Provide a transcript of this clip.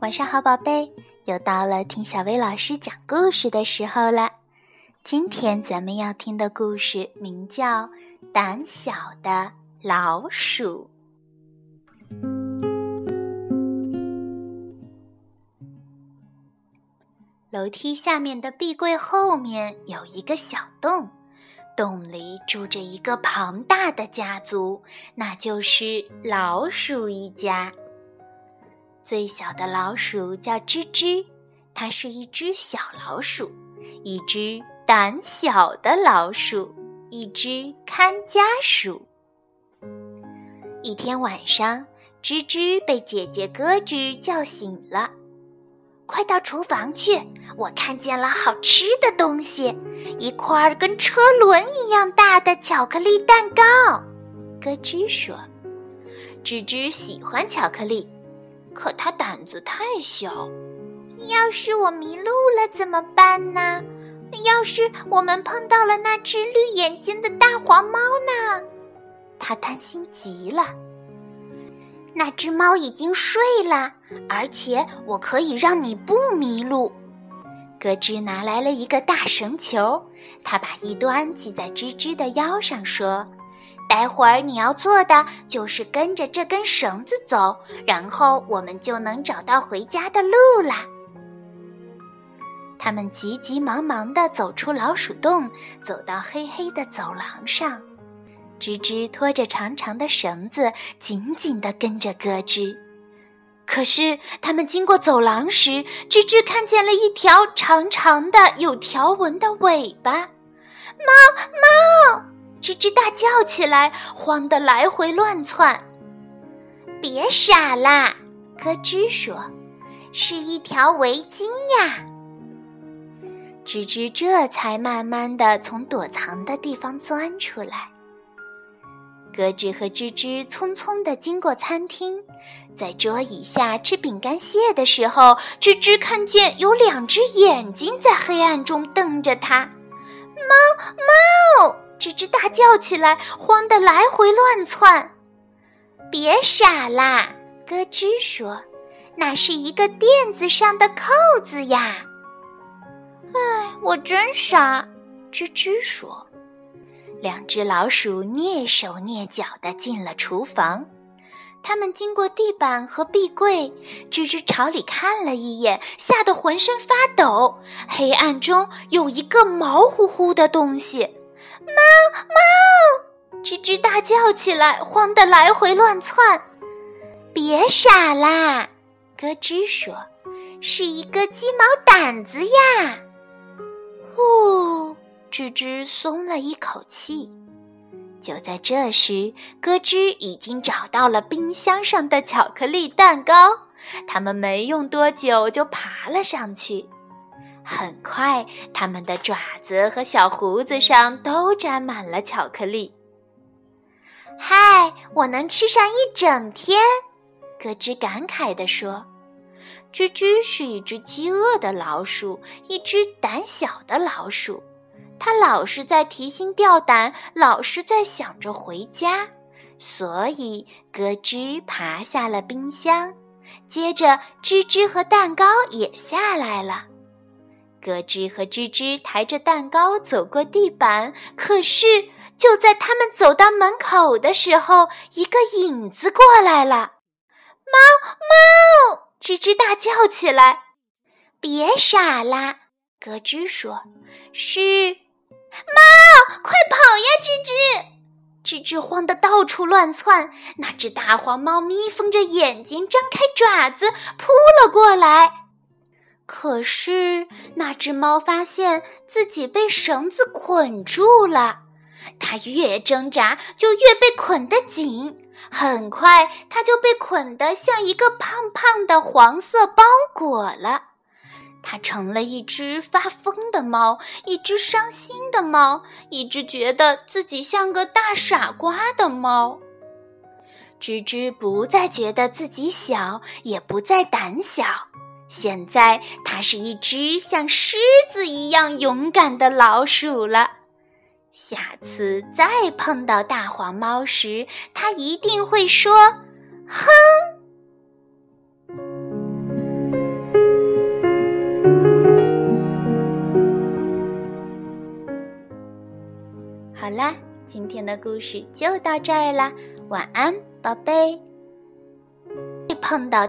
晚上好，宝贝，又到了听小薇老师讲故事的时候了。今天咱们要听的故事名叫《胆小的老鼠》。楼梯下面的壁柜后面有一个小洞，洞里住着一个庞大的家族，那就是老鼠一家。最小的老鼠叫吱吱，它是一只小老鼠，一只胆小的老鼠，一只看家鼠。一天晚上，吱吱被姐姐咯吱叫醒了，快到厨房去！我看见了好吃的东西，一块跟车轮一样大的巧克力蛋糕。咯吱说：“吱吱喜欢巧克力。”可他胆子太小，要是我迷路了怎么办呢？要是我们碰到了那只绿眼睛的大黄猫呢？他担心极了。那只猫已经睡了，而且我可以让你不迷路。咯吱拿来了一个大绳球，他把一端系在吱吱的腰上，说。待会儿你要做的就是跟着这根绳子走，然后我们就能找到回家的路啦。他们急急忙忙地走出老鼠洞，走到黑黑的走廊上。吱吱拖着长长的绳子，紧紧地跟着咯吱。可是他们经过走廊时，吱吱看见了一条长长的、有条纹的尾巴。猫猫！吱吱大叫起来，慌得来回乱窜。别傻啦，咯吱说：“是一条围巾呀。”吱吱这才慢慢的从躲藏的地方钻出来。咯吱和吱吱匆匆地经过餐厅，在桌椅下吃饼干屑的时候，吱吱看见有两只眼睛在黑暗中瞪着它。猫猫！吱吱大叫起来，慌得来回乱窜。别傻啦，咯吱说：“那是一个垫子上的扣子呀。”哎，我真傻，吱吱说。两只老鼠蹑手蹑脚地进了厨房，他们经过地板和壁柜，吱吱朝里看了一眼，吓得浑身发抖。黑暗中有一个毛乎乎的东西。猫猫！吱吱大叫起来，慌得来回乱窜。别傻啦，咯吱说：“是一个鸡毛掸子呀。”呼，吱吱松了一口气。就在这时，咯吱已经找到了冰箱上的巧克力蛋糕，他们没用多久就爬了上去。很快，它们的爪子和小胡子上都沾满了巧克力。嗨，我能吃上一整天！咯吱感慨地说：“吱吱是一只饥饿的老鼠，一只胆小的老鼠。它老是在提心吊胆，老是在想着回家。所以，咯吱爬下了冰箱，接着，吱吱和蛋糕也下来了。”咯吱和吱吱抬着蛋糕走过地板，可是就在他们走到门口的时候，一个影子过来了。猫猫！吱吱大叫起来。别傻啦！咯吱说：“是猫，快跑呀！”吱吱，吱吱慌得到处乱窜。那只大黄猫眯缝着眼睛，张开爪子扑了过来。可是那只猫发现自己被绳子捆住了，它越挣扎就越被捆得紧，很快它就被捆得像一个胖胖的黄色包裹了。它成了一只发疯的猫，一只伤心的猫，一只觉得自己像个大傻瓜的猫。吱吱不再觉得自己小，也不再胆小。现在，它是一只像狮子一样勇敢的老鼠了。下次再碰到大黄猫时，它一定会说：“哼。”好啦，今天的故事就到这儿啦，晚安，宝贝。碰到。